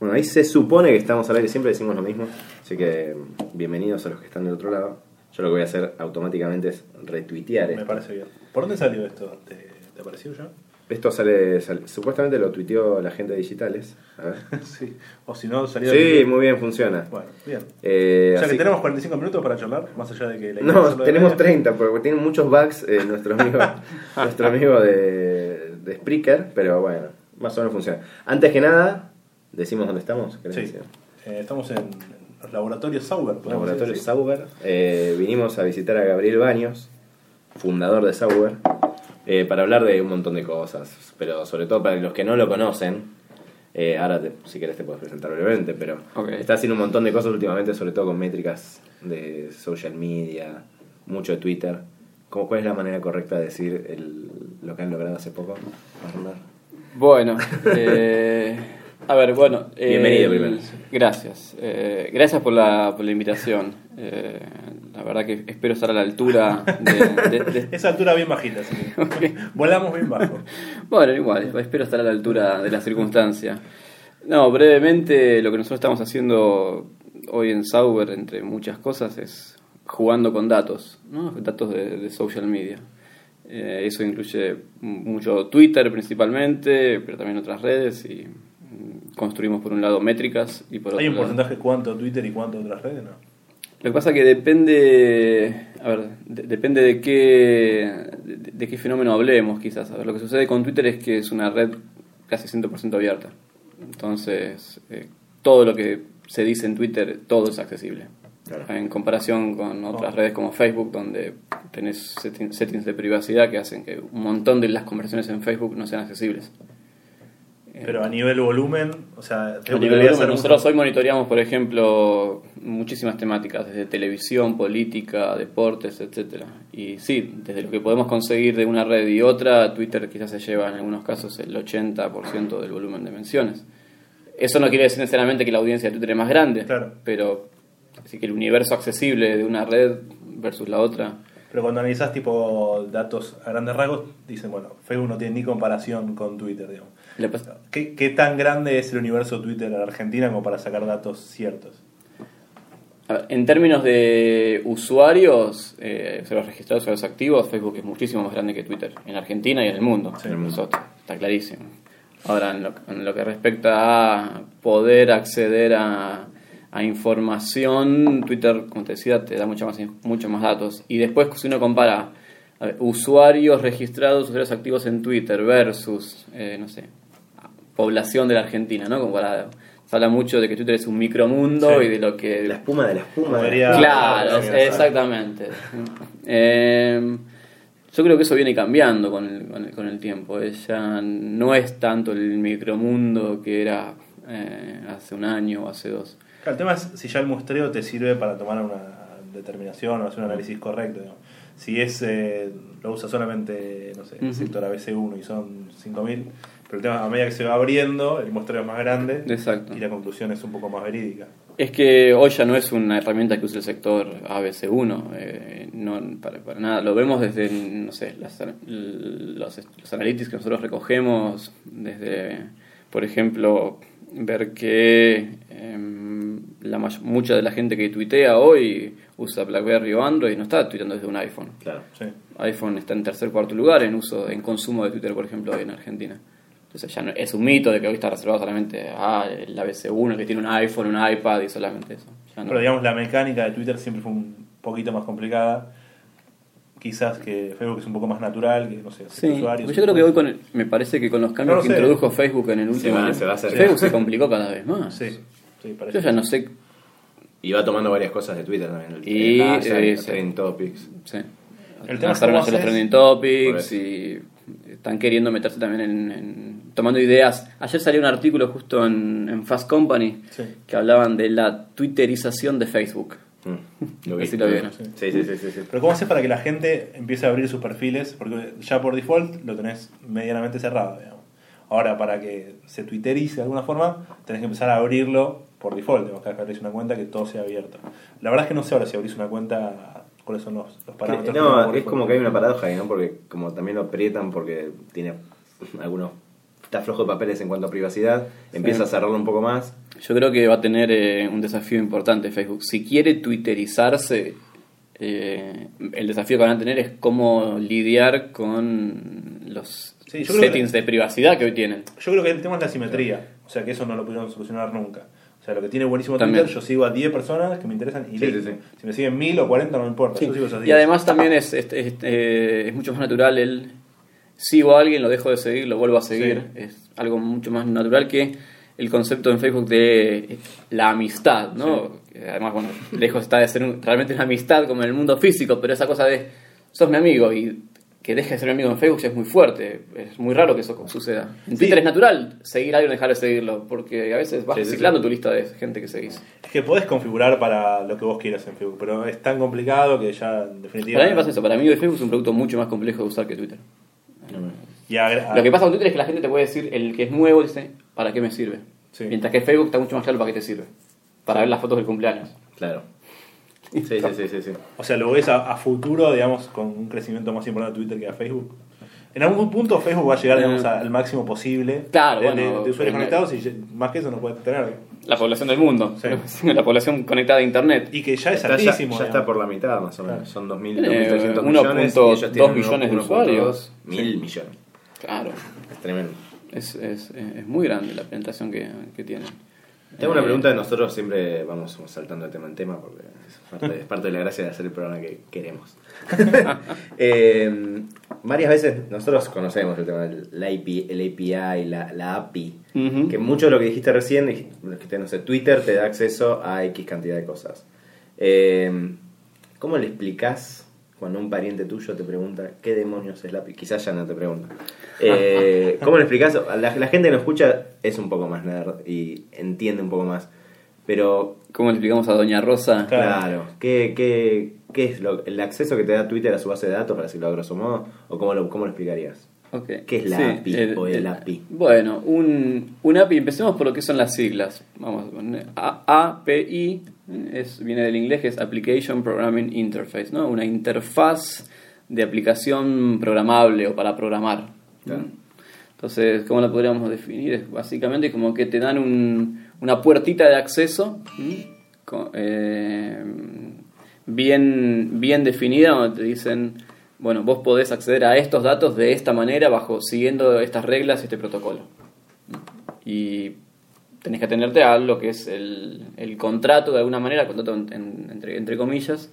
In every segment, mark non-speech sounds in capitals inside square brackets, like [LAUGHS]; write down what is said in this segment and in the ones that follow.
Bueno, ahí se supone que estamos al aire, siempre decimos lo mismo. Así que bienvenidos a los que están del otro lado. Yo lo que voy a hacer automáticamente es retuitear Me esto. parece bien. ¿Por dónde salió esto? ¿Te, te apareció ya? Esto sale, sale- supuestamente lo tuiteó la gente de digitales. A ver. [LAUGHS] sí. O si no, salió. Sí, muy bien, funciona. Bueno, bien. Eh, O sea que tenemos 45 minutos para charlar, más allá de que la No, tenemos media. 30, porque tiene muchos bugs eh, nuestro amigo, [LAUGHS] nuestro amigo de, de Spreaker, pero bueno, más o menos funciona. Antes que nada, decimos dónde estamos. ¿querés Sí. Eh, estamos en los laboratorios Sauber. podemos Laboratorio decir. Sauber. Eh, vinimos a visitar a Gabriel Baños, fundador de Sauber, eh, para hablar de un montón de cosas, pero sobre todo para los que no lo conocen. eh, ahora, te- si querés, te puedes presentar brevemente, pero está haciendo un montón de cosas últimamente, sobre todo con métricas de social media, mucho de Twitter. ¿Cómo, ¿Cuál es la manera correcta de decir el- lo que han logrado hace poco? Arnar? Bueno, [LAUGHS] eh, a ver, bueno. eh, Bienvenido primero. Gracias. Eh, gracias por la, por la invitación. Eh, la verdad que espero estar a la altura de... de- de- [LAUGHS] Esa altura bien bajita, que [LAUGHS] volamos bien bajo. bueno, igual, espero estar a la altura de la circunstancia. No, brevemente, lo que nosotros estamos haciendo hoy en Sauber, entre muchas cosas, es jugando con datos, ¿no? datos de, de social media. Eh, eso incluye mucho Twitter principalmente, pero también otras redes y construimos por un lado métricas y por otro ¿Hay un lado- porcentaje cuánto Twitter y cuánto otras redes? No. Lo que pasa que depende, a ver, de- depende de qué, de, de qué fenómeno hablemos quizás. A ver, lo que sucede con Twitter es que es una red casi 100% abierta. Entonces, eh, todo lo que se dice en Twitter, todo es accesible. Claro. En comparación con otras Oh. redes como Facebook, donde tenés setting- settings de privacidad que hacen que un montón de las conversaciones en Facebook no sean accesibles. Pero a nivel volumen, o sea, A nivel volumen, nosotros hoy monitoreamos, por ejemplo, muchísimas temáticas, desde televisión, política, deportes, etcétera. Y sí, desde lo que podemos conseguir de una red y otra, Twitter quizás se lleva en algunos casos el 80% del volumen de menciones. Eso no quiere decir necesariamente que la audiencia de Twitter es más grande, Claro. pero así que el universo accesible de una red versus la otra. Pero cuando analizás tipo datos a grandes rasgos, dicen, bueno, Facebook no tiene ni comparación con Twitter, digamos. ¿Qué, qué tan grande es el universo Twitter en Argentina como para sacar datos ciertos? A ver, en términos de usuarios, eh, los registrados o los activos, Facebook es muchísimo más grande que Twitter, en Argentina y en el mundo. Sí. En el mundo. Está clarísimo. Ahora, en lo, en lo que respecta a poder acceder a, a información, Twitter, como te decía, te da mucho más, mucho más datos. Y después, si uno compara ver, usuarios registrados, usuarios activos en Twitter versus, eh, no sé, población de la Argentina, ¿no? Como para- se habla mucho de que Twitter es un micromundo Sí. y de lo que La espuma de la espuma. Debería- Claro, exactamente. Eh, yo creo que eso viene cambiando con el, con el, con el tiempo. eh, Ya no es tanto el micromundo que era eh, hace un año o hace dos. Claro, el tema es si ya el muestreo te sirve para tomar una determinación o hacer un análisis correcto. digamos. Si es eh, lo usa solamente, no sé, el Ujú. sector ABC1 y son 5.000, pero el tema a medida que se va abriendo, el muestreo es más grande Exacto. y la conclusión es un poco más verídica. Es que hoy ya no es una herramienta que use el sector ABC1, eh, no, para, para nada. Lo vemos desde, no sé, las, los, los analytics que nosotros recogemos, desde, por ejemplo, ver que em, la mucha de la gente que tuitea hoy usa BlackBerry o Android y no está tuiteando desde un iPhone. Claro. Sí. iPhone está en tercer cuarto lugar en uso, en consumo de Twitter, por ejemplo, hoy en Argentina. Entonces ya no, es un mito de que hoy está reservado solamente a el ABC1 que tiene un iPhone, un iPad y solamente eso. Ya no. Pero digamos, la mecánica de Twitter siempre fue un poquito más complicada. Quizás que Facebook es un poco más natural, que no sé, Sí, usuarios. porque yo creo que hoy con el- me parece que con los cambios No lo que sé. introdujo Facebook en el último año, se va a hacer- Facebook se complicó cada vez más. Sí, sí, parece. Yo ya no sé, Y va tomando varias cosas de Twitter también. El- Y, eh, sí. trending topics. sí. El tema es los trending topics y están queriendo meterse también en, en- tomando ideas. Ayer salió un artículo justo en, en Fast Company Sí. que hablaban de la twitterización de Facebook. Mm, Lo [LAUGHS] vi. Así lo vieron. Sí, sí, sí, sí, sí. Pero ¿cómo haces para que la gente empiece a abrir sus perfiles? Porque ya por default lo tenés medianamente cerrado, digamos. Ahora, para que se twitterice de alguna forma, tenés que empezar a abrirlo por default. Vez que abrís una cuenta, que todo sea abierto. La verdad es que no sé ahora si abrís una cuenta, cuáles son los, los parámetros. que No, es como que hay una paradoja ahí, ¿no? Porque como también lo aprietan porque tiene [LAUGHS] algunos está flojo de papeles en cuanto a privacidad, empieza a cerrarlo un poco más. Yo creo que va a tener eh, un desafío importante Facebook. Si quiere twitterizarse, eh, el desafío que van a tener es cómo lidiar con los Sí, settings que- de privacidad que hoy tienen. Yo creo que el tema es la simetría. O sea, que eso no lo pudieron solucionar nunca. O sea, lo que tiene buenísimo También. Twitter, yo sigo a 10 personas que me interesan y Sí, listo. sí, sí. Si me siguen 1000 o 40 no me importa. Yo sigo esas 10. Y además también es, es, es, eh, es mucho más natural el sigo a alguien, lo dejo de seguir, lo vuelvo a seguir. Es algo mucho más natural que el concepto en Facebook de eh, la amistad, ¿no? Además, bueno, lejos está de ser un- realmente una amistad como en el mundo físico, pero esa cosa de sos mi amigo y que deje de ser mi amigo en Facebook es muy fuerte. Es muy raro que eso suceda. En Twitter es natural seguir a alguien dejar de seguirlo, porque a veces vas Sí, reciclando sí. tu lista de gente que seguís. Es que podés configurar para lo que vos quieras en Facebook, pero es tan complicado que ya en definitiva. Para mí me pasa eso, para mí Facebook es un producto mucho más complejo de usar que Twitter. Y Lo que pasa con Twitter es que la gente te puede decir, el que es nuevo dice, ¿para qué me sirve? Mientras que Facebook está mucho más claro para qué te sirve. Para ver las fotos del cumpleaños. Claro. Sí, sí, sí, sí. sí. O sea, lo ves a, a futuro, digamos, con un crecimiento más importante de Twitter que a Facebook. En algún punto Facebook va a llegar, digamos, a- al máximo posible Eh. Claro, de, bueno, de- de usuarios pero- conectados y más que eso no puede tener. La población del mundo. Sí. [LAUGHS] La población conectada a Internet. Y que ya es Está, ya, altísimo. ya está por la mitad más o menos. Claro. Son 2.000, Tiene 2.300 1.2 millones. y ellos tienen millones de 1.2, usuarios. Mil millones. Claro. Es tremendo. Es, es, es muy grande la penetración que, que tienen. Tengo una Eh, pregunta de nosotros, siempre vamos saltando de tema en tema porque es parte, es parte de la gracia de hacer el programa que queremos. [LAUGHS] Eh, varias veces nosotros conocemos el tema del API, el API, la, la API, que mucho de lo que dijiste recién, dijiste, no sé, Twitter te da acceso a X cantidad de cosas. Eh, ¿Cómo le explicás cuando un pariente tuyo te pregunta qué demonios es la API? Quizás ya no te pregunta. Eh, ¿Cómo le explicás? La, la gente que nos escucha es un poco más nerd y entiende un poco más. Pero, ¿Cómo le explicamos a Doña Rosa? Claro. claro, ¿qué, qué, qué es lo, el acceso que te da Twitter a su base de datos, para decirlo a grosso modo? ¿O cómo lo, cómo lo explicarías? Ok. ¿Qué es la Sí, API o el API? Bueno, un, un API, empecemos por lo que son las siglas. Vamos, A- API es, viene del inglés que es Application Programming Interface, ¿no? Una interfaz de aplicación programable o para programar. Claro. Entonces, ¿cómo lo podríamos definir? Es básicamente como que te dan un- una puertita de acceso eh, bien, bien definida donde te dicen, bueno, vos podés acceder a estos datos de esta manera, bajo siguiendo estas reglas y este protocolo. Y tenés que atenderte a lo que es el, el contrato, de alguna manera, contrato en- en- entre, entre comillas,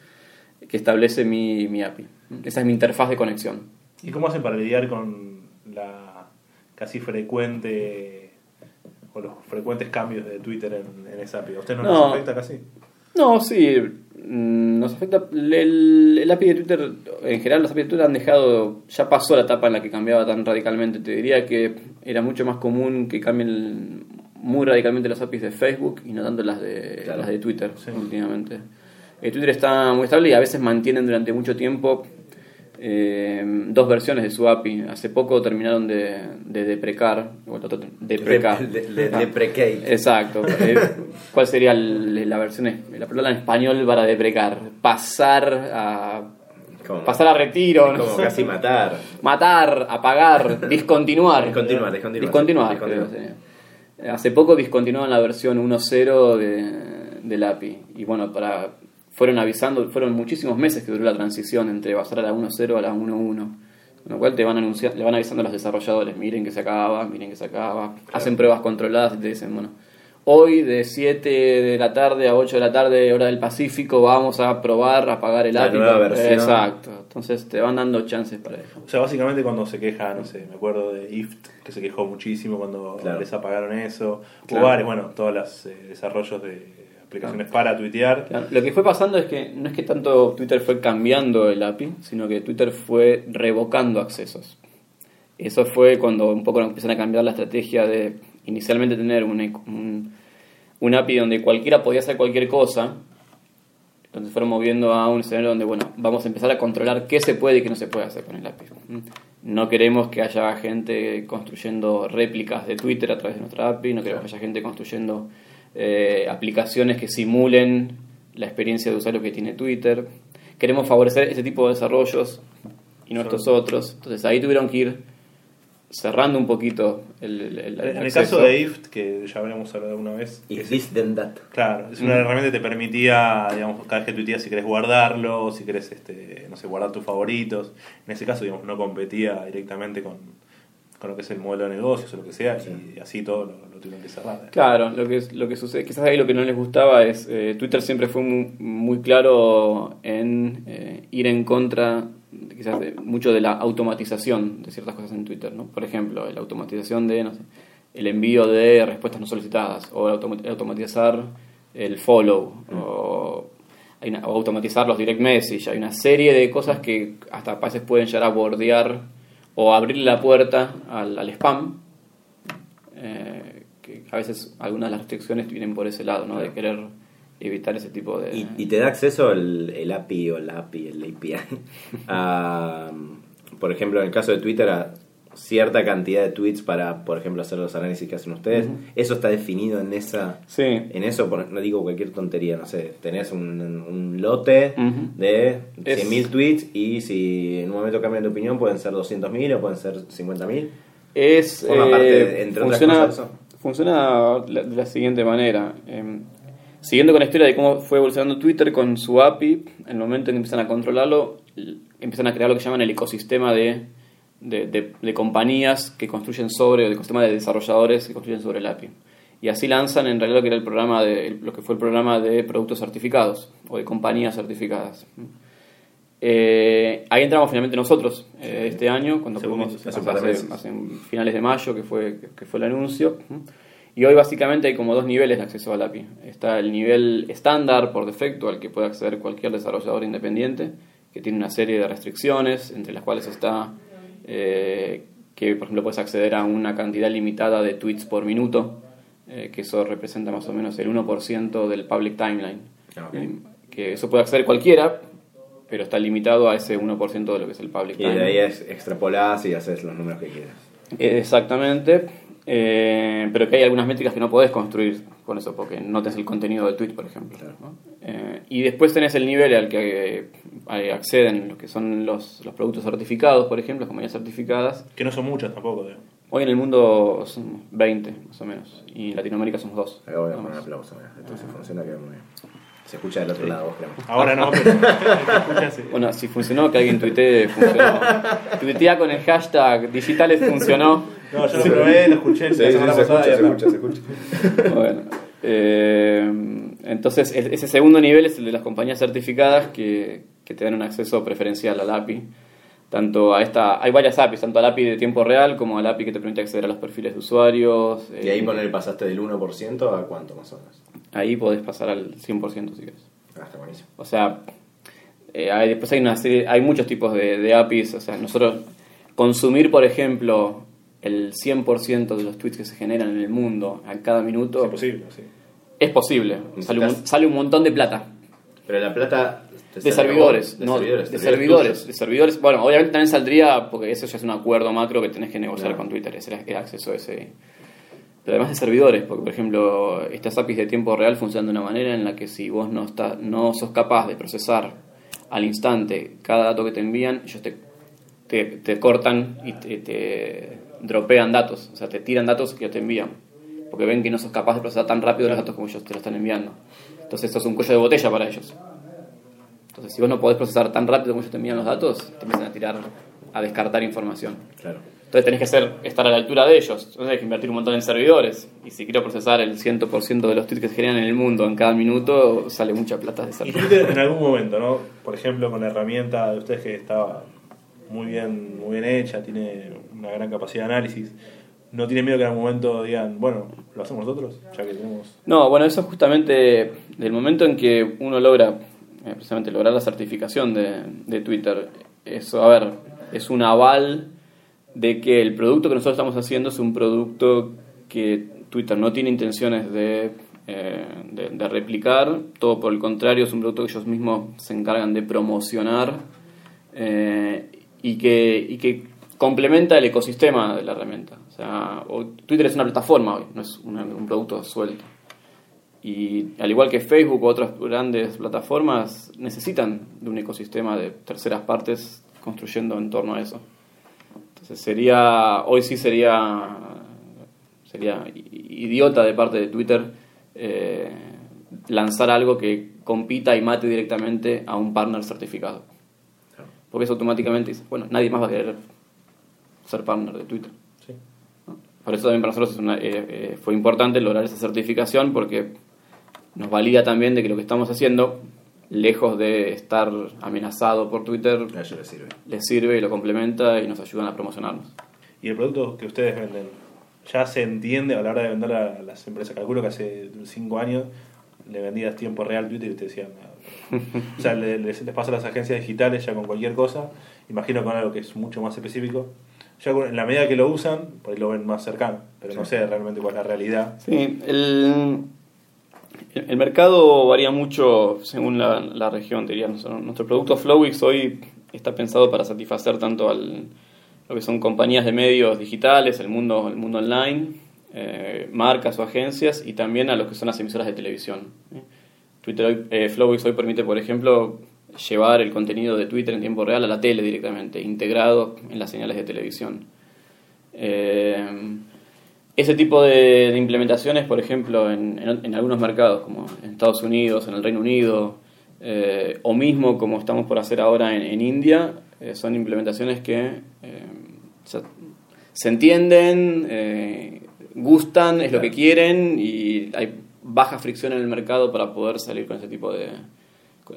que establece mi, mi API. Esa es mi interfaz de conexión. ¿Y cómo hacen para lidiar con la casi frecuente o los frecuentes cambios de Twitter en, en esa API? ¿A ustedes no, No. les afecta casi? No, sí, mm, nos afecta. El, el API de Twitter, en general, los API de Twitter han dejado. Ya pasó la etapa en la que cambiaba tan radicalmente. Te diría que era mucho más común que cambien muy radicalmente las APIs de Facebook y no tanto las de, Claro. las de Twitter Sí. últimamente. Eh, Twitter está muy estable y a veces mantienen durante mucho tiempo eh, dos versiones de su API. Hace poco terminaron de, de deprecar. o deprecar. De, de. Exacto. Eh, ¿Cuál sería la versión, la palabra en español para deprecar? Pasar a. Pasar a retiro, no Como sé. casi matar. matar, apagar, discontinuar. Discontinuar, discontinuar. Discontinuar, Discontinuar. creo, sí. Hace poco discontinuaron la versión 1.0 de, del API. Y bueno, para fueron avisando, fueron muchísimos meses que duró la transición entre pasar a la 1.0 a la 1.1. Con lo cual te van anunciando, le van avisando a los desarrolladores, miren que se acaba, miren que se acaba. Hacen pruebas controladas y te dicen, bueno, hoy de 7 de la tarde a 8 de la tarde, hora del Pacífico, vamos a probar a apagar el La API. nueva versión. Exacto. Entonces te van dando chances para eso. O sea, básicamente cuando se queja, no sé, me acuerdo de IFT, que se quejó muchísimo cuando Claro. les apagaron eso. Claro. O varios, bueno, todos los eh, desarrollos de aplicaciones para tuitear. Claro, Lo que fue pasando es que no es que tanto Twitter fue cambiando el API, sino que Twitter fue revocando accesos. Eso fue cuando un poco empezaron a cambiar la estrategia de inicialmente tener un, un, un API donde cualquiera podía hacer cualquier cosa. Entonces fueron moviendo a un escenario donde, bueno, vamos a empezar a controlar qué se puede y qué no se puede hacer con el API. No queremos que haya gente construyendo réplicas de Twitter a través de nuestra API, no queremos que haya gente construyendo eh, aplicaciones que simulen la experiencia de usuario que tiene Twitter. Queremos favorecer ese tipo de desarrollos y no estos otros. Entonces ahí tuvieron que ir cerrando un poquito el, el- el En el caso de IFT, que ya habíamos hablado alguna vez, If es- this then that. Claro, es una Mm. herramienta que te permitía, digamos, cada vez que tuiteas si querés guardarlo, si querés, este, no sé, guardar tus favoritos. En ese caso, digamos, no competía directamente con, con lo que es el modelo de negocios o lo que sea, y así todo lo, lo tuvieron que cerrar. Claro, lo que, lo que sucede, quizás ahí lo que no les gustaba es, eh, Twitter siempre fue muy, muy claro en eh, ir en contra, quizás de, mucho de la automatización de ciertas cosas en Twitter, ¿no? Por ejemplo, la automatización de, no sé, el envío de respuestas no solicitadas, o automa- automatizar el follow, o, hay una- o automatizar los direct message, hay una serie de cosas que hasta veces pueden llegar a bordear o abrir la puerta al, al spam, eh, que a veces algunas de las restricciones vienen por ese lado, ¿no? De querer evitar ese tipo de... Y, y te da acceso el, el API o la API, el API, a, [LAUGHS] por ejemplo, en el caso de Twitter, a cierta cantidad de tweets para, por ejemplo, hacer los análisis que hacen ustedes. Eso está definido en esa... Sí. En eso, no digo cualquier tontería, no sé, tenés un, un lote de Es- 100.000 tweets y si en un momento cambian de opinión pueden ser 200.000 o pueden ser 50.000. Es, Forma eh, parte, otras funciona, cosas, eso. funciona la- de la siguiente manera. Eh, siguiendo con la historia de cómo fue evolucionando Twitter con su API, en el momento en que empiezan a controlarlo, empiezan a crear lo que llaman el ecosistema de, de, de- de compañías que construyen sobre, o el ecosistema de desarrolladores que construyen sobre el API. Y así lanzan en realidad lo que era el programa de, lo que fue el programa de productos certificados o de compañías certificadas. Eh, ahí entramos finalmente nosotros eh, este año, cuando pudimos, de hace finales de mayo, que fue, que fue el anuncio. Y hoy básicamente hay como dos niveles de acceso al API. Está el nivel estándar por defecto al que puede acceder cualquier desarrollador independiente, que tiene una serie de restricciones, entre las cuales está eh, que, por ejemplo, puedes acceder a una cantidad limitada de tweets por minuto, eh, que eso representa más o menos el 1% del public timeline. Ah, ok. Eh, que eso puede acceder cualquiera, pero está limitado a ese 1% de lo que es el public Y de timeline. ahí es, extrapolás y haces los números que quieras. Exactamente, eh, pero que hay algunas métricas que no podés construir con eso, porque no tenés el contenido del tweet, por ejemplo. ¿no? Eh, y después tenés el nivel al que eh, acceden los que son los, los productos certificados, por ejemplo, las compañías certificadas. Que no son muchas tampoco. Hoy en el mundo son 20, más o menos, y en Latinoamérica somos dos. Acá voy a nada poner un aplauso. mira. Esto si funciona queda muy bien. Se escucha del otro lado, vos creo. Ahora no, [LAUGHS] pero escucha sí. Bueno, si funcionó, que alguien tuitee, funcionó. Tuitea con el hashtag digitales funcionó. No, yo lo probé, lo escuché Sí, la semana se pasada. escucha, se escucha, se [LAUGHS] escucha. Bueno, eh, entonces ese segundo nivel es el de las compañías certificadas que, que te dan un acceso preferencial al API. Tanto a esta, hay varias APIs, tanto al API de tiempo real como al API que te permite acceder a los perfiles de usuarios. Y ahí eh, poner pasaste del 1% a cuánto más o menos. ahí podés pasar al 100% si querés. Ah, está buenísimo. O sea, eh, hay, después hay una serie, hay muchos tipos de, de APIs. O sea, nosotros consumir, por ejemplo, el 100% de los tweets que se generan en el mundo a cada minuto Es posible, sí. es posible. Sale un, sale un montón de plata. Pero la plata... De servidores, vos, de no, servidores, de servidores de servidores. Bueno, obviamente también saldría, porque eso ya es un acuerdo macro que tenés que negociar Claro. con Twitter, es el, el acceso a ese. Pero además de servidores, porque por ejemplo, estas APIs de tiempo real funcionan de una manera en la que si vos no, está, no sos capaz de procesar al instante cada dato que te envían, ellos te, te, te cortan y te, te dropean datos, o sea, te tiran datos que te envían, porque ven que no sos capaz de procesar tan rápido los datos como ellos te lo están enviando. Entonces, eso es un cuello de botella para ellos. Entonces, si vos no podés procesar tan rápido como ellos te envían los datos, te empiezan a tirar, a descartar información. Claro. Entonces tenés que ser, estar a la altura de ellos. Entonces tenés que invertir un montón en servidores. Y si quiero procesar el 100% de los tweets que se generan en el mundo en cada minuto, sale mucha plata de Y servidor. Twitter en algún momento, ¿no? Por ejemplo, con la herramienta de ustedes que estaba muy bien, muy bien hecha, tiene una gran capacidad de análisis. ¿No tiene miedo que en algún momento digan, bueno, lo hacemos nosotros? Ya que tenemos. No, bueno, eso es justamente del momento en que uno logra, eh, precisamente lograr la certificación de, de Twitter. Eso, a ver, es un aval de que el producto que nosotros estamos haciendo es un producto que Twitter no tiene intenciones de, eh, de, replicar, todo por el contrario, es un producto que ellos mismos se encargan de promocionar eh, y, que, y que complementa el ecosistema de la herramienta. O sea, Twitter es una plataforma hoy, no es una- un producto suelto. Y al igual que Facebook u otras grandes plataformas, necesitan de un ecosistema de terceras partes construyendo en torno a eso. Entonces sería, hoy sí sería, sería idiota de parte de Twitter eh, lanzar algo que compita y mate directamente a un partner certificado. Porque eso automáticamente dice, bueno, nadie más va a querer ser partner de Twitter. Sí. Por eso también para nosotros es una- eh, eh, fue importante lograr esa certificación porque nos valida también de que lo que estamos haciendo, lejos de estar amenazado por Twitter, A ellos les sirve. les sirve y lo complementa y nos ayudan a promocionarnos. Y el producto que ustedes venden, ya se entiende a la hora de vender a las empresas. Calculo que hace 5 años le vendías tiempo real Twitter y te decían. [LAUGHS] O sea, le- les, les pasa a las agencias digitales ya con cualquier cosa. Imagino con algo que es mucho más específico. Ya con- en la medida que lo usan, ahí lo ven más cercano. Pero no sé realmente cuál es la realidad. Sí, el, el mercado varía mucho según la, la región, diría. Nuestro, nuestro producto Flowix hoy está pensado para satisfacer tanto al lo que son compañías de medios digitales, el mundo, el mundo online, eh, marcas o agencias y también a los que son las emisoras de televisión. ¿eh? Twitter hoy, eh, Flowix hoy permite, por ejemplo, llevar el contenido de Twitter en tiempo real a la tele directamente, integrado en las señales de televisión. Eh, ese tipo de, de implementaciones, por ejemplo, en, en- en algunos mercados, como en Estados Unidos, en el Reino Unido, eh, o mismo como estamos por hacer ahora en, en India, eh, son implementaciones que se, se entienden, gustan, es lo que quieren y hay baja fricción en el mercado para poder salir con ese tipo de.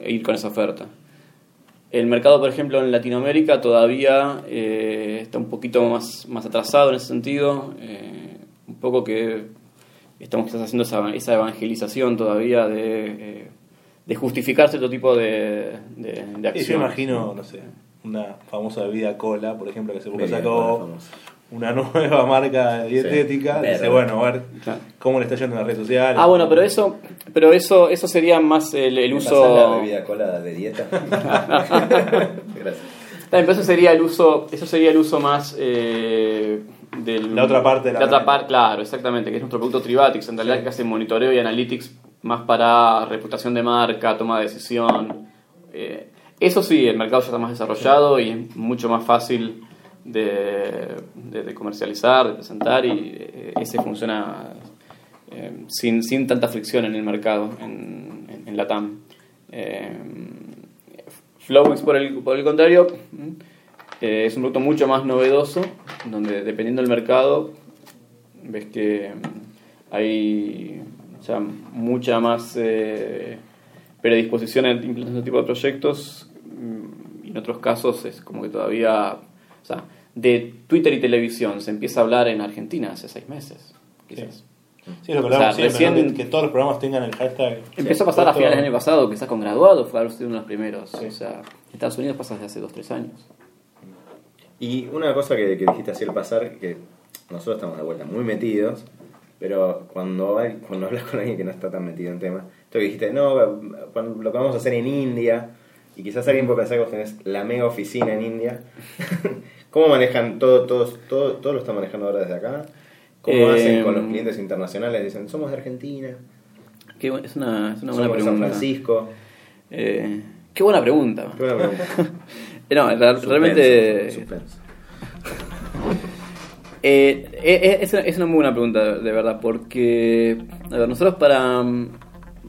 ir con esa oferta. El mercado, por ejemplo, en Latinoamérica todavía eh, está un poquito más, más atrasado en ese sentido. eh, un poco que estamos quizás haciendo esa, esa evangelización todavía de, eh, de justificar cierto tipo de, de, de Y yo acción. imagino, no sé, una famosa bebida cola, por ejemplo, que hace poco Bebida sacó. Una [LAUGHS] nueva marca dietética. Sí, Dice, bueno, a ver Claro. cómo le está yendo en las redes sociales. Ah, bueno, pero eso, pero eso, eso sería más el, el ¿Me uso. la bebida cola de dieta? [LAUGHS] Gracias. También, pero eso sería el uso, eso sería el uso más eh, del La otra parte de la otra red. par- claro, exactamente, que es nuestro producto Trivatix, en realidad que hace monitoreo y analytics más para reputación de marca, toma de decisión. Eh, eso sí, el mercado ya está más desarrollado y es mucho más fácil de, de- comercializar, de presentar y eh, ese funciona eh, sin, sin tanta fricción en el mercado, en, en, en la TAM. Eh, Flowix, por el, por el contrario, eh, es un producto mucho más novedoso, donde dependiendo del mercado, ves que mm, hay mucha más eh, predisposición a implementar este tipo de proyectos, mm, y en otros casos es como que todavía, o sea, de Twitter y televisión se empieza a hablar en Argentina hace seis meses, quizás. Sí, es lo que O sea, hablamos siempre, ¿no? recién- que, que todos los programas tengan el hashtag. Empezó a pasar a finales del año pasado, quizás con graduados, fue uno de los primeros. Sí. O sea, en Estados Unidos pasa desde hace 2-3 años. Y una cosa que, que dijiste así al pasar, que nosotros estamos de vuelta muy metidos, pero cuando, hay- cuando hablas con alguien que no está tan metido en tema, esto que dijiste, no, lo que vamos a hacer en India, y quizás alguien puede pensar que vos tenés la mega oficina en India, [LAUGHS] ¿cómo manejan todo, todos, todo, todo lo están manejando ahora desde acá? ¿Cómo Eh, hacen con los clientes internacionales? Dicen, somos de Argentina, Qué es una, es una buena somos de San pregunta. Francisco. Eh, qué buena pregunta. Qué buena pregunta. [LAUGHS] Eh, no, realmente. [LAUGHS] Eh, es, es una muy buena pregunta, de verdad, porque a ver, nosotros para,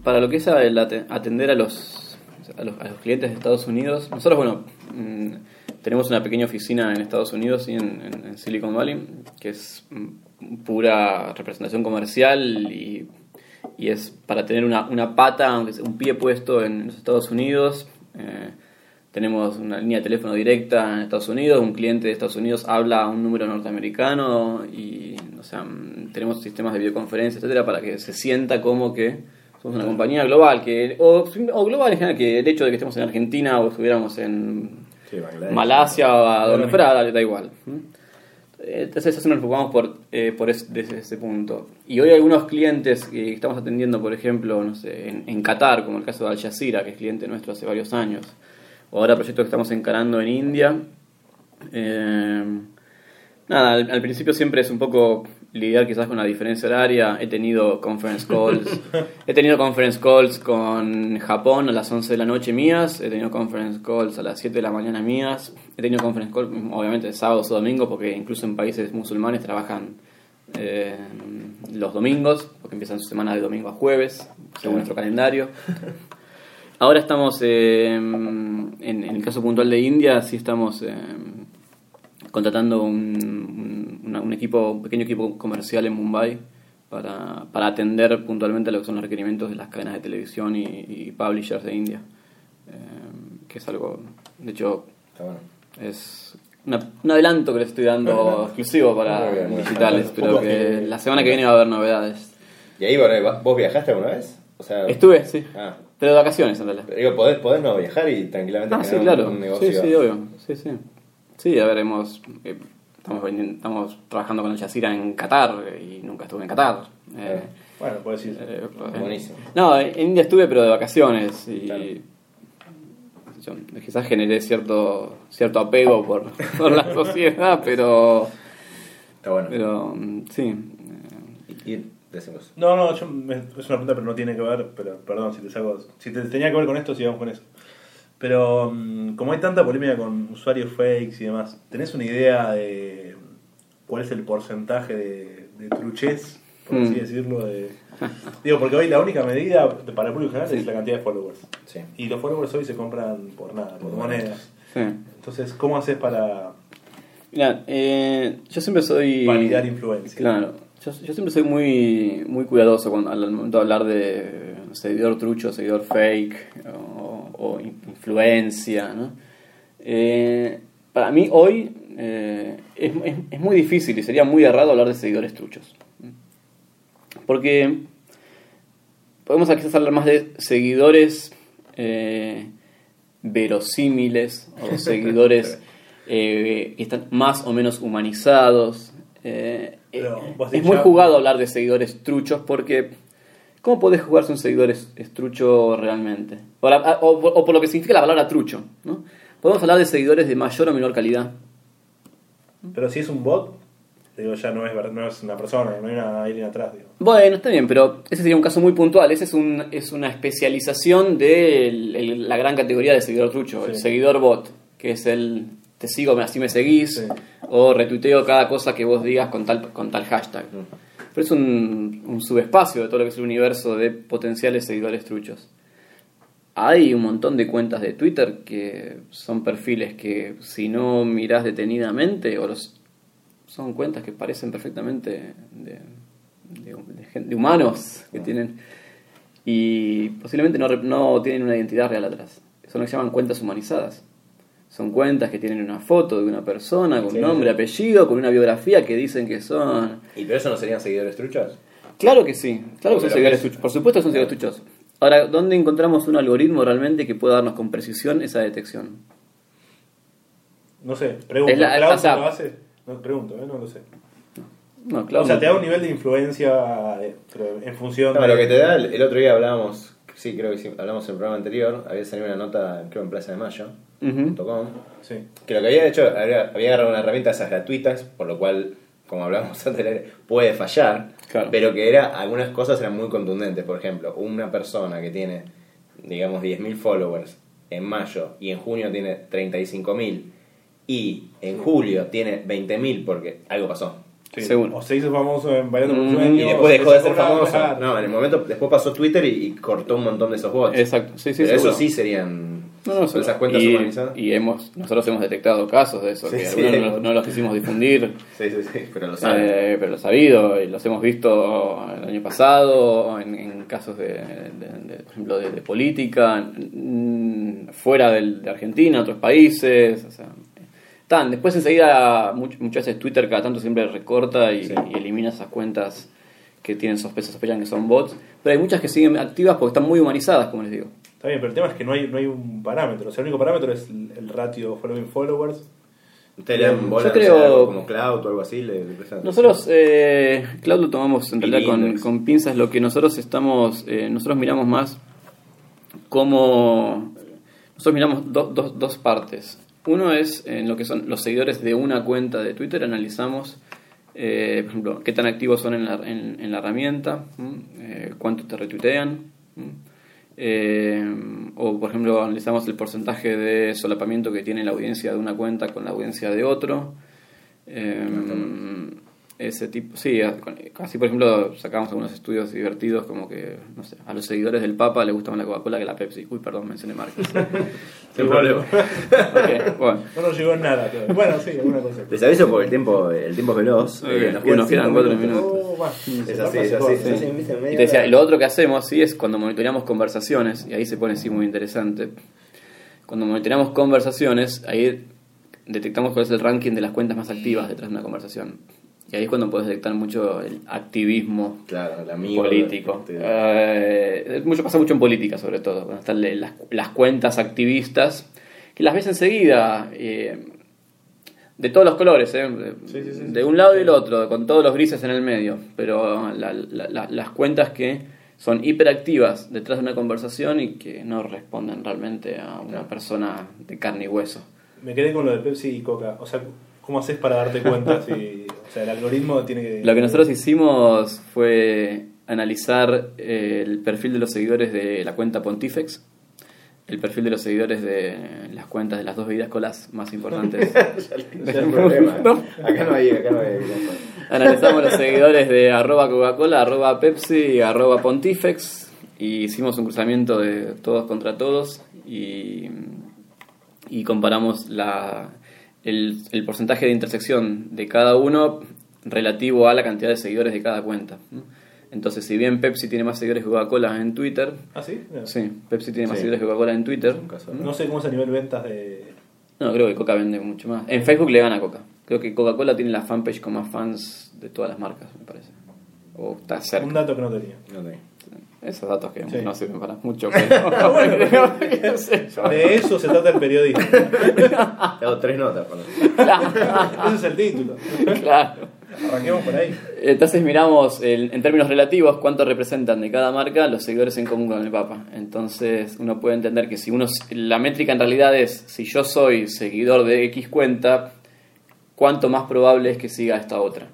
para lo que es el atender a los, a los, a los clientes de Estados Unidos, nosotros, bueno, mm, tenemos una pequeña oficina en Estados Unidos y en, en- en Silicon Valley, que es mm, pura representación comercial y, y es para tener una, una pata, aunque sea un pie puesto en los Estados Unidos. eh, tenemos una línea de teléfono directa en Estados Unidos, un cliente de Estados Unidos habla a un número norteamericano y o sea, mm, tenemos sistemas de videoconferencia, etcétera, para que se sienta como que somos una compañía global, que o, o global en general, que el hecho de que estemos en Argentina o estuviéramos en Sí, Bangladesh. Malasia o a donde fuera, da, da igual. Entonces eso nos enfocamos por, eh, por es- desde ese punto. Y hoy algunos clientes que estamos atendiendo, por ejemplo, no sé, en, en Qatar, como el caso de Al Jazeera, que es cliente nuestro hace varios años, o ahora proyectos que estamos encarando en India. eh, nada, al, al principio siempre es un poco lidiar quizás con la diferencia horaria. He tenido conference calls. [LAUGHS] he tenido conference calls con Japón a las 11 de la noche mías. He tenido conference calls a las 7 de la mañana mías. He tenido conference calls, obviamente, sábados o domingos, porque incluso en países musulmanes trabajan eh, los domingos, porque empiezan su semana de domingo a jueves, según nuestro calendario. Ahora estamos, eh, en, en el caso puntual de India, sí estamos eh, contratando un, un- equipo, un pequeño equipo comercial en Mumbai para, para atender puntualmente lo que son los requerimientos de las cadenas de televisión y, y publishers de India. Eh, que es algo, de hecho, bueno. es una- un adelanto que le estoy dando exclusivo para bien, digitales, pero que la semana que viene va a haber novedades. ¿Y ahí bueno, vos viajaste alguna vez? O sea, Estuve, sí, Ah, pero de vacaciones en realidad. digo, podés, podés no viajar y tranquilamente Ah, sí, claro. un negocio. Sí, sí, obvio. Sí, sí. Sí, a ver, hemos, eh, estamos, vendiendo- estamos trabajando con el Yacira en Qatar y nunca estuve en Qatar. Eh, Bueno, puedes ir. eh, Buenísimo. No, en India estuve, pero de vacaciones y Claro. yo quizás generé cierto cierto apego por, [LAUGHS] por la sociedad, pero, Está bueno. pero sí. Y, y decimos. No, no, yo me- es una pregunta, pero no tiene que ver. Pero perdón si te saco. Si te tenía que ver con esto, sigamos con eso. Pero mm, como hay tanta polémica con usuarios fakes y demás, ¿tenés una idea de cuál es el porcentaje de, de truchez, por así Mm. decirlo? De, digo, porque hoy la única medida para el público general es la cantidad de followers. Sí. Y los followers hoy se compran por nada, por monedas. sí. Entonces, ¿cómo haces para Mira, eh, yo siempre soy... validar influencia? Claro, yo, yo siempre soy muy muy cuidadoso cuando, al momento de hablar de seguidor trucho, seguidor fake o, o in- influencia. ¿no? Eh, para mí hoy eh, es, es- es muy difícil y sería muy errado hablar de seguidores truchos. Porque podemos quizás hablar más de seguidores eh, verosímiles o [LAUGHS] seguidores que están más o menos humanizados. Pero es muy jugado hablar de seguidores truchos porque ¿cómo podés jugarse un seguidor es, es trucho realmente? O, la- o- o por lo que significa la palabra trucho. ¿no? Podemos hablar de seguidores de mayor o menor calidad. Pero si es un bot, digo, ya no es, ver- no es una persona, no hay una alguien atrás. Digo. Bueno, está bien, pero ese sería un caso muy puntual. Ese es, un, es una especialización de el- el- la gran categoría de seguidor trucho, el seguidor bot, que es el te sigo, así me seguís, Sí. o retuiteo cada cosa que vos digas con tal, con tal hashtag. Pero es un, un subespacio de todo lo que es el universo de potenciales seguidores truchos. Hay un montón de cuentas de Twitter que son perfiles que si no mirás detenidamente, o los son cuentas que parecen perfectamente de, de- de gen- de humanos que tienen y posiblemente no, no tienen una identidad real atrás. Son lo que se llaman cuentas humanizadas. Son cuentas que tienen una foto de una persona con Sí, nombre, sí. apellido, con una biografía que dicen que son ¿Y pero eso no serían seguidores truchos? Claro que sí, claro que son seguidores es- truchos. Por supuesto que son seguidores truchos. Ahora, ¿dónde encontramos un algoritmo realmente que pueda darnos con precisión esa detección? No sé, pregunto. Es la- ¿Cloud o sea- lo hace? No, pregunto, ¿eh? no lo sé. No, claro. o sea, te da un nivel de influencia eh, en función No, de... lo que te da, el, el otro día hablábamos, sí, creo que sí, hablamos en el programa anterior, había salido una nota, creo en Plaza de Mayo. .com, Sí. que lo que había hecho, había, había agarrado una herramienta de esas gratuitas, por lo cual, como hablábamos [LAUGHS] antes, puede fallar, Claro. pero que era, algunas cosas eran muy contundentes. Por ejemplo, una persona que tiene, digamos, 10.000 followers en mayo y en junio tiene 35.000 y en julio tiene 20.000 porque algo pasó. Sí. Seguro. O se hizo famoso en Bailando por Mm, un Sueño, Y después dejó de ser famoso. No, en el momento, después pasó Twitter y, y cortó un montón de esos bots. Exacto, sí, sí, Pero eso sí serían No, no, esas cuentas y, humanizadas. y hemos, nosotros hemos detectado casos de eso, Sí, que sí. algunos no, no los quisimos difundir, [LAUGHS] Sí, sí, sí, pero lo saben. eh, pero los ha habido, y los hemos visto el año pasado, en, en casos de, de- de, por ejemplo, de, de política, fuera del- de Argentina, otros países, o sea, tan, después enseguida much- muchas veces Twitter cada tanto siempre recorta y, Sí. y elimina esas cuentas que tienen sospechas, sospechan que son bots, pero hay muchas que siguen activas porque están muy humanizadas, como les digo. Está bien, pero el tema es que no hay, no hay un parámetro. O sea, el único parámetro es el, ratio following followers. ¿Ustedes le dan bola, Yo no sé, creo- como Cloud o algo así? Le, le Nosotros, eh, Cloud lo tomamos en realidad con, con pinzas. Lo que nosotros estamos, eh, nosotros miramos más como. Nosotros miramos do- dos- dos partes. Uno es en lo que son los seguidores de una cuenta de Twitter, analizamos Eh, por ejemplo, qué tan activos son en la, en, en la herramienta. Eh, cuánto te retuitean. Eh, o, por ejemplo, analizamos el porcentaje de solapamiento que tiene la audiencia de una cuenta con la audiencia de otro. Eh, ese tipo, sí, así por ejemplo sacamos algunos estudios divertidos como que, no sé, a los seguidores del Papa le gusta más la Coca-Cola que la Pepsi. Uy, perdón, mencioné marcas. [LAUGHS] Sin problema. Bueno. No nos llegó nada todavía. Bueno, sí, alguna cosa. Les aviso porque el tiempo, el tiempo es veloz. Ok, Eh, nos quedan cuatro minutos. Oh, Es así, es así. Y te decía, lo otro que hacemos sí es cuando monitoreamos conversaciones, y ahí se pone sí muy interesante. Cuando monitoreamos conversaciones, ahí detectamos cuál es el ranking de las cuentas más activas detrás de una conversación. Y ahí es cuando puedes detectar mucho el activismo Claro, el amigo. político. de- Eh, mucho, pasa mucho en política, sobre todo. Cuando están las, las cuentas activistas, que las ves enseguida, eh, de todos los colores, eh, Sí, sí, sí, de un lado y el otro, con todos los grises en el medio. Pero la- la- la- las cuentas que son hiperactivas detrás de una conversación y que no responden realmente a una persona de carne y hueso. Me quedé con lo de Pepsi y Coca. O sea, ¿cómo haces para darte cuenta si. O sea, el algoritmo tiene que. Lo que nosotros hicimos fue analizar eh, el perfil de los seguidores de la cuenta Pontifex, el perfil de los seguidores de las cuentas de las dos bebidas colas más importantes. [LAUGHS] Ya hay [LAUGHS] problema. No. Acá no hay, acá no hay. Analizamos los seguidores de arroba Coca-Cola, arroba Pepsi y arroba Pontifex y hicimos un cruzamiento de todos contra todos y, y comparamos la, el, el porcentaje de intersección de cada uno relativo a la cantidad de seguidores de cada cuenta. Entonces, si bien Pepsi tiene más seguidores que Coca-Cola en Twitter, ¿Ah, sí? No. sí, Pepsi tiene más Sí. seguidores que Coca-Cola en Twitter. Un No sé cómo es a nivel ventas de. No, creo que Coca vende mucho más. En Facebook le gana a Coca. Creo que Coca-Cola tiene la fanpage con más fans de todas las marcas, me parece. O está Un cerca. dato que no tenía. No tengo. Esos datos que Sí. no sirven para mucho, pero... [LAUGHS] [LAUGHS] qué sé yo. De eso se trata el periodismo. [LAUGHS] Te hago tres notas. eso. Ese es el título. claro. Arranquemos por ahí. Entonces miramos el- en términos relativos cuánto representan de cada marca los seguidores en común con el Papa. Entonces uno puede entender que si uno la métrica en realidad es si yo soy seguidor de X cuenta, cuánto más probable es que siga esta otra.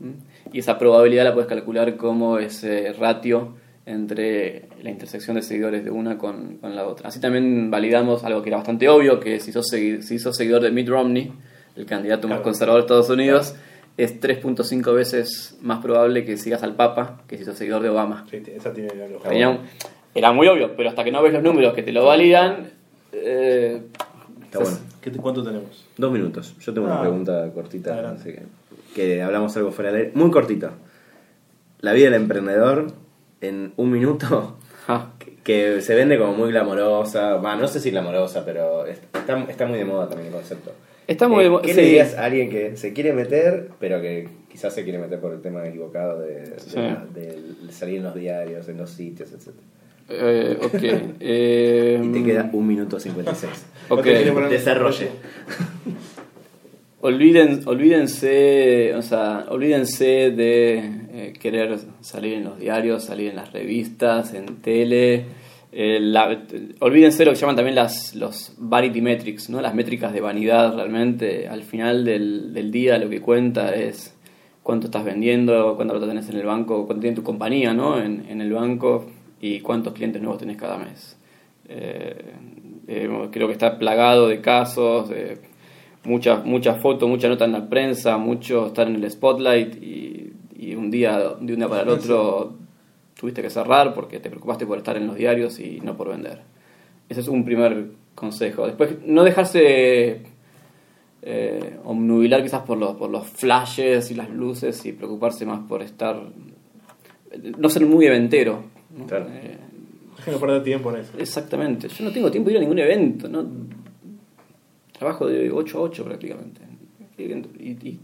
¿Mm? Y esa probabilidad la puedes calcular como ese ratio entre la intersección de seguidores de una con, con la otra. Así también validamos algo que era bastante obvio, que si sos, segui- si sos seguidor de Mitt Romney, el candidato más conservador de Estados Unidos, es 3.5 veces más probable que sigas al Papa que si sos seguidor de Obama. Sí, esa tiene la lógica. Tenía un- era muy obvio, pero hasta que no ves los números que te lo validan, eh, Está bueno. ¿Qué te- ¿Cuánto tenemos? Dos minutos. Yo tengo una Ah. pregunta cortita. Así que, que hablamos algo fuera de. Muy cortita. La vida del emprendedor en un minuto. [LAUGHS] ja, que- se vende como muy glamorosa. Va, no sé si glamorosa, pero está, está muy de moda también el concepto. Está muy Eh, de ¿Qué sí. le dirías a alguien que se quiere meter, pero que quizás se quiere meter por el tema equivocado de, de Sí. la- de salir en los diarios, en los sitios, etc. eh, ok. [LAUGHS] eh, Y te queda un minuto 56. ok. Desarrolle. Olviden, olvídense, o sea, olvídense de eh, querer salir en los diarios, salir en las revistas, en tele. eh, olvídense de lo que llaman también las, los vanity metrics, ¿no? las métricas de vanidad realmente. Al final del, del día lo que cuenta es cuánto estás vendiendo, cuánto plata tenés en el banco, cuánto tiene tu compañía ¿no? en, en el banco y cuántos clientes nuevos tenés cada mes. Eh, eh, creo que está plagado de casos, de muchas muchas fotos, mucha nota en la prensa, mucho estar en el spotlight y, y un día de un día para el otro tuviste que cerrar porque te preocupaste por estar en los diarios y no por vender. Ese es un primer consejo. Después, no dejarse eh, omnubilar quizás por los, por los flashes y las luces y preocuparse más por estar... No ser muy eventero. ¿no? Claro. Eh, No perder tiempo en eso. Exactamente. Yo no tengo tiempo de ir a ningún evento. ¿no? Trabajo de 8 a 8 prácticamente. Y, y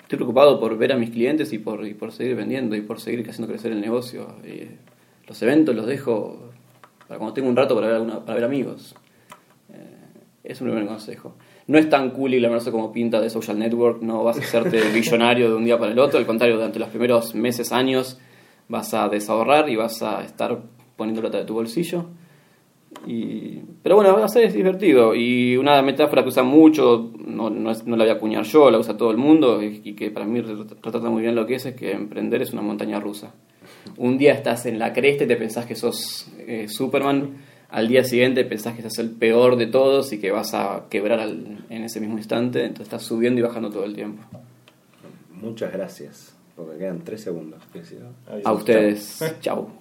estoy preocupado por ver a mis clientes y por, y por seguir vendiendo y por seguir haciendo crecer el negocio. Y los eventos los dejo para cuando tengo un rato para ver, alguna- para ver amigos. Eh, es un primer consejo. No es tan cool y glamoroso como pinta de social network, no vas a hacerte [LAUGHS] billonario de un día para el otro, al contrario, durante los primeros meses, años, vas a desahorrar y vas a estar poniendo plata de tu bolsillo. Y, pero bueno, hacer es divertido. Y una metáfora que usa mucho, no, no, es- no la voy a acuñar yo, la usa todo el mundo, y, y que para mí retrata muy bien lo que es, es que emprender es una montaña rusa. Un día estás en la cresta y te pensás que sos eh, Superman, al día siguiente pensás que sos el peor de todos y que vas a quebrar al- en ese mismo instante, entonces estás subiendo y bajando todo el tiempo. Muchas gracias, porque quedan tres segundos. A ustedes, chau. [LAUGHS]